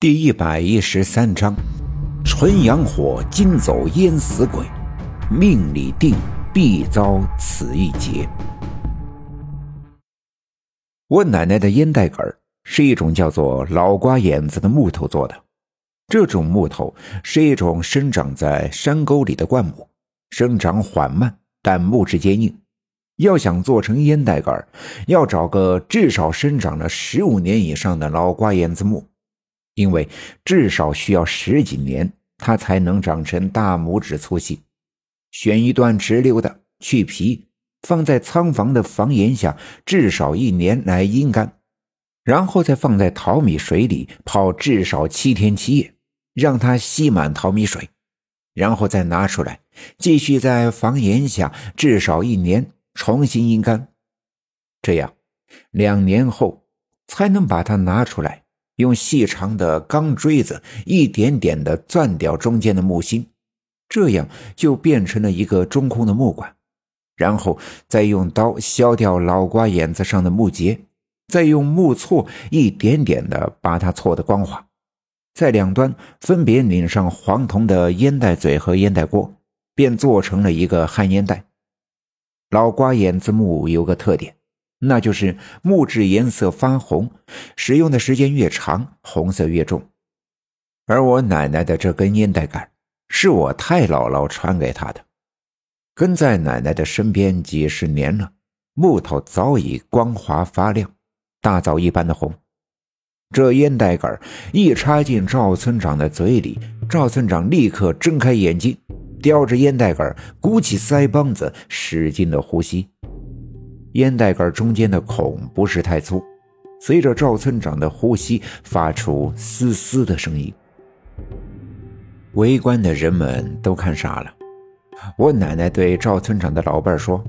第一百一十三章：纯阳火，今走淹死鬼，命里定必遭此一劫。我奶奶的烟袋杆是一种叫做老瓜眼子的木头做的，这种木头是一种生长在山沟里的灌木，生长缓慢，但木质坚硬。要想做成烟袋杆，要找个至少生长了十五年以上的老瓜眼子木。因为至少需要十几年，它才能长成大拇指粗细。选一段直溜的，去皮，放在仓房的房檐下，至少一年来阴干，然后再放在淘米水里泡至少七天七夜，让它吸满淘米水，然后再拿出来，继续在房檐下至少一年，重新阴干。这样，两年后才能把它拿出来。用细长的钢锥子一点点地钻掉中间的木芯，这样就变成了一个中空的木管。然后再用刀削掉老瓜眼子上的木节，再用木锉一点点地把它锉得光滑，在两端分别拧上黄铜的烟袋嘴和烟袋锅，便做成了一个旱烟袋。老瓜眼子木有个特点。那就是木质颜色发红，使用的时间越长，红色越重。而我奶奶的这根烟袋杆，是我太姥姥传给她的，跟在奶奶的身边几十年了，木头早已光滑发亮，大枣一般的红。这烟袋杆一插进赵村长的嘴里，赵村长立刻睁开眼睛，叼着烟袋杆，鼓起腮帮子，使劲的呼吸。烟袋杆中间的孔不是太粗，随着赵村长的呼吸发出嘶嘶的声音。围观的人们都看傻了。我奶奶对赵村长的老伴说：“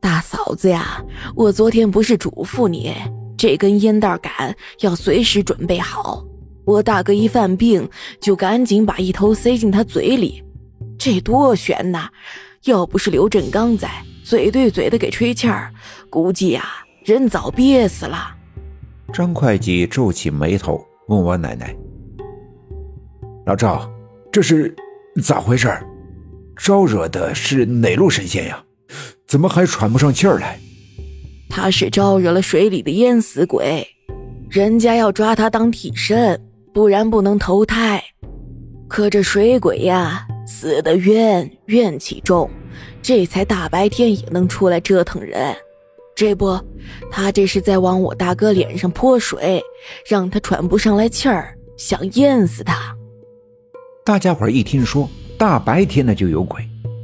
大嫂子呀，我昨天不是嘱咐你，这根烟袋杆要随时准备好。我大哥一犯病，就赶紧把一头塞进他嘴里，这多悬呐！要不是刘振刚在。”嘴对嘴的给吹气儿，估计呀人早憋死了。张会计皱起眉头问我奶奶：“老赵，这是咋回事？招惹的是哪路神仙呀？怎么还喘不上气儿来？”他是招惹了水里的淹死鬼，人家要抓他当替身，不然不能投胎。可这水鬼呀，死的冤，怨气重。这才大白天也能出来折腾人，这不，他这是在往我大哥脸上泼水，让他喘不上来气儿，想淹死他。大家伙一听说大白天的就有鬼，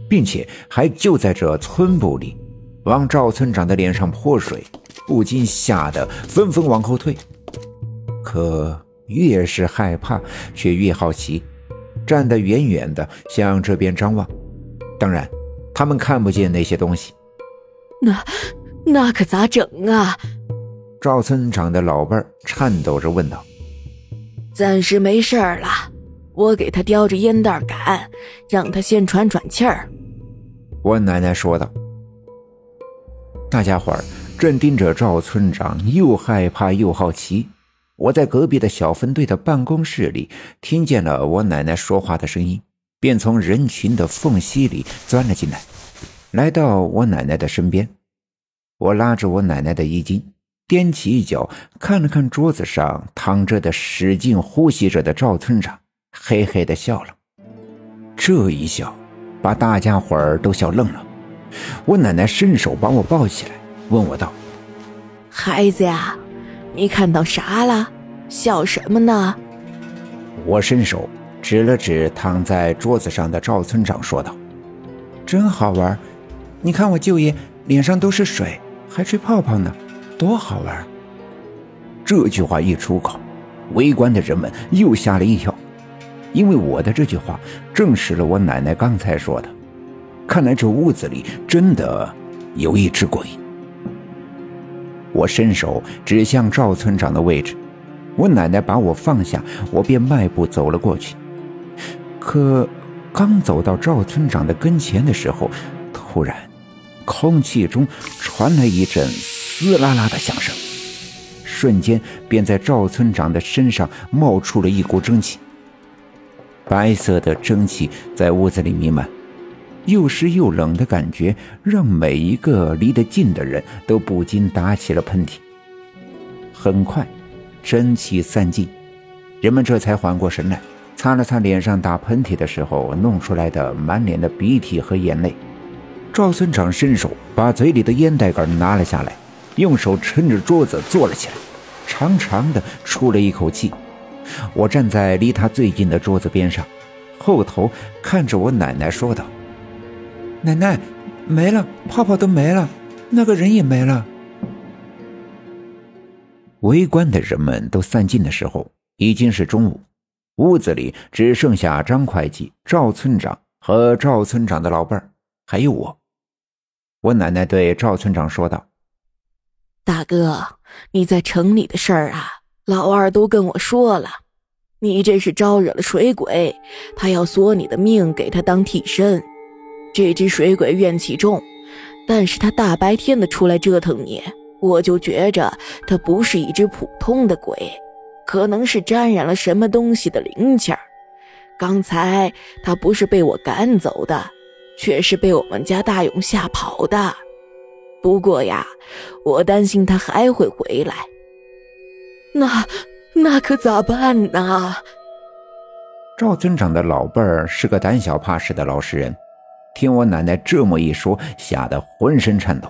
并且还就在这村部里，往赵村长的脸上泼水，不禁吓得纷纷往后退。可越是害怕，却越好奇，站得远远的向这边张望。当然。他们看不见那些东西，那那可咋整啊？赵村长的老伴儿颤抖着问道：“暂时没事儿了，我给他叼着烟袋杆，让他先喘喘气儿。”我奶奶说道。大家伙儿正盯着赵村长，又害怕又好奇。我在隔壁的小分队的办公室里听见了我奶奶说话的声音。便从人群的缝隙里钻了进来，来到我奶奶的身边。我拉着我奶奶的衣襟，踮起一脚，看了看桌子上躺着的、使劲呼吸着的赵村长，嘿嘿的笑了。这一笑，把大家伙儿都笑愣了。我奶奶伸手把我抱起来，问我道：“孩子呀，你看到啥了？笑什么呢？”我伸手。指了指躺在桌子上的赵村长，说道：“真好玩，你看我舅爷脸上都是水，还吹泡泡呢，多好玩！”这句话一出口，围观的人们又吓了一跳，因为我的这句话证实了我奶奶刚才说的。看来这屋子里真的有一只鬼。我伸手指向赵村长的位置，我奶奶把我放下，我便迈步走了过去。可刚走到赵村长的跟前的时候，突然，空气中传来一阵嘶啦啦的响声，瞬间便在赵村长的身上冒出了一股蒸汽。白色的蒸汽在屋子里弥漫，又湿又冷的感觉让每一个离得近的人都不禁打起了喷嚏。很快，蒸汽散尽，人们这才缓过神来，擦了擦脸上打喷嚏的时候弄出来的满脸的鼻涕和眼泪。赵村长伸手把嘴里的烟袋杆拿了下来，用手撑着桌子坐了起来，长长的出了一口气。我站在离他最近的桌子边上，后头看着我奶奶说道：“奶奶，没了，泡泡都没了，那个人也没了。”围观的人们都散尽的时候，已经是中午，屋子里只剩下张会计、赵村长和赵村长的老伴儿，还有我。我奶奶对赵村长说道：“大哥，你在城里的事儿啊，老二都跟我说了。你这是招惹了水鬼，他要索你的命，给他当替身。这只水鬼怨气重，但是他大白天的出来折腾你，我就觉着他不是一只普通的鬼，可能是沾染了什么东西的灵气儿。刚才他不是被我赶走的。”却是被我们家大勇吓跑的。不过呀，我担心他还会回来。那那可咋办呢？赵村长的老伴儿是个胆小怕事的老实人，听我奶奶这么一说，吓得浑身颤抖。